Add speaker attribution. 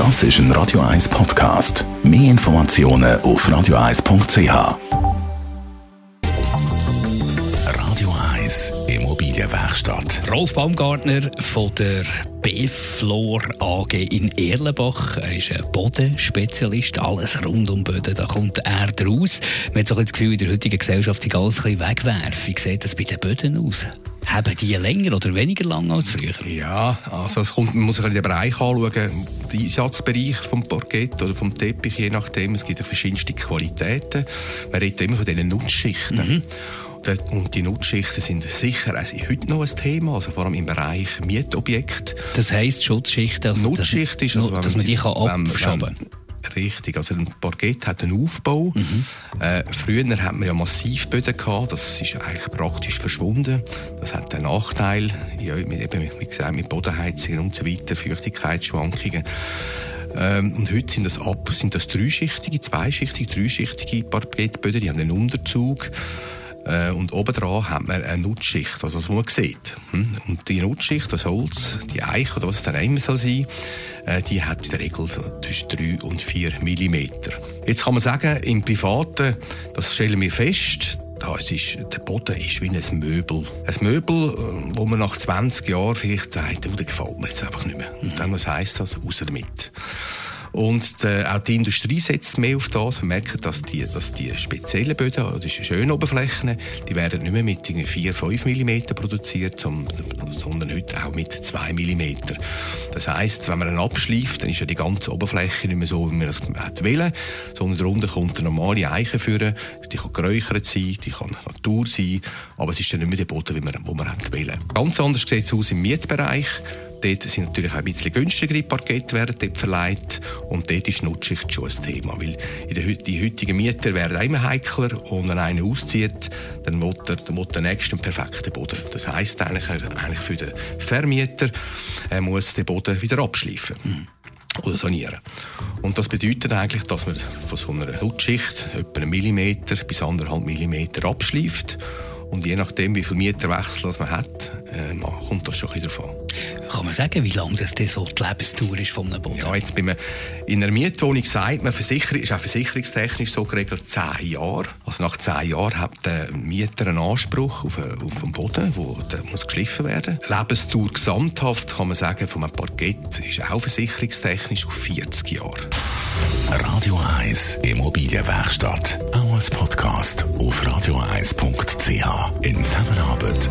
Speaker 1: Das ist ein Radio 1 Podcast. Mehr Informationen auf radio1.ch. Radio 1 Immobilienwerkstatt.
Speaker 2: Rolf Baumgartner von der B-Floor AG in Erlenbach. Er ist ein Bodenspezialist, alles rund um Böden, da kommt er draus. Man hat so ein das Gefühl, in der heutigen Gesellschaft ist alles ein bisschen wegwerfen. Wie sieht das bei den Böden aus? Haben die länger oder weniger lang als früher?
Speaker 3: Ja, also es kommt, man muss sich den Bereich anschauen, den Einsatzbereich vom Parkett oder vom Teppich, je nachdem. Es gibt ja verschiedenste Qualitäten. Man redet immer von diesen Nutzschichten. Mhm. Und die Nutzschichten sind sicher also heute noch ein Thema, also vor allem im Bereich Mietobjekt.
Speaker 2: Das heisst Schutzschichten? Also
Speaker 3: Nutzschicht ist, also,
Speaker 2: dass man die kann abschaben kann.
Speaker 3: Richtig, also ein Parkett hat einen Aufbau. Mhm. Äh, früher hat man ja Massivböden gehabt, das ist eigentlich praktisch verschwunden. Das hat einen Nachteil, ja, mit, eben, wie gesagt, mit Bodenheizungen und so weiter, Feuchtigkeitsschwankungen. Ähm, und heute sind das ab, sind das dreischichtige, zweischichtige, dreischichtige Parkettböden, die haben einen Unterzug. Äh, und obendran hat man eine Nutzschicht, also das, was man sieht. Hm? Und die Nutzschicht, das Holz, die Eiche oder was es dann immer soll sein, äh, die hat in der Regel zwischen 3 und 4 mm. Jetzt kann man sagen, im Privaten, das stellen wir fest, da ist, der Boden ist wie ein Möbel. Ein Möbel, äh, wo man nach 20 Jahren vielleicht sagt, oh, der gefällt mir jetzt einfach nicht mehr. Und dann, was heisst das? Außer damit. Und äh, auch die Industrie setzt mehr auf das. Wir merken, dass die, dass die speziellen Böden, das sind schöne Oberflächen, die werden nicht mehr mit 4, 5 mm produziert, sondern heute auch mit 2 mm. Das heisst, wenn man einen abschleift, dann ist ja die ganze Oberfläche nicht mehr so, wie man das wollen, sondern darunter kommt eine normale Eiche führen. Die kann geräuchert sein, die kann Natur sein, aber es ist dann nicht mehr der Boden, wie man, wo man wollen. Ganz anders sieht es aus im Mietbereich. Dort sind natürlich auch ein bisschen günstigere dort verleiht und dort ist Nutzschicht schon ein Thema, weil der, die heutigen Mieter werden auch immer heikler und wenn einer auszieht, dann will er, dann will der nächste einen perfekten Boden. Das heisst eigentlich, eigentlich für den Vermieter, er muss den Boden wieder abschleifen. Mhm oder sanieren. Und das bedeutet eigentlich, dass man von so einer Nutzschicht etwa einen Millimeter bis anderthalb Millimeter abschleift. Und je nachdem, wie viel Mieterwechsel man hat, äh, kommt das schon ein bisschen davon.
Speaker 2: Kann man sagen, wie lange das so die Lebensdauer ist von einem Boden?
Speaker 3: Ja, jetzt bei in einer Mietwohnung sagt man, Versicher ist auch versicherungstechnisch so geregelt, zehn Jahre. Also nach zehn Jahren hat der Mieter einen Anspruch auf, auf den Boden, wo der muss geschliffen werden. Lebensdauer gesamthaft kann man sagen, von einem Parkett ist auch versicherungstechnisch auf 40 Jahre.
Speaker 1: Radio 1 Immobilienwerkstatt. Auch als Podcast auf radio1.ch. In Zusammenarbeit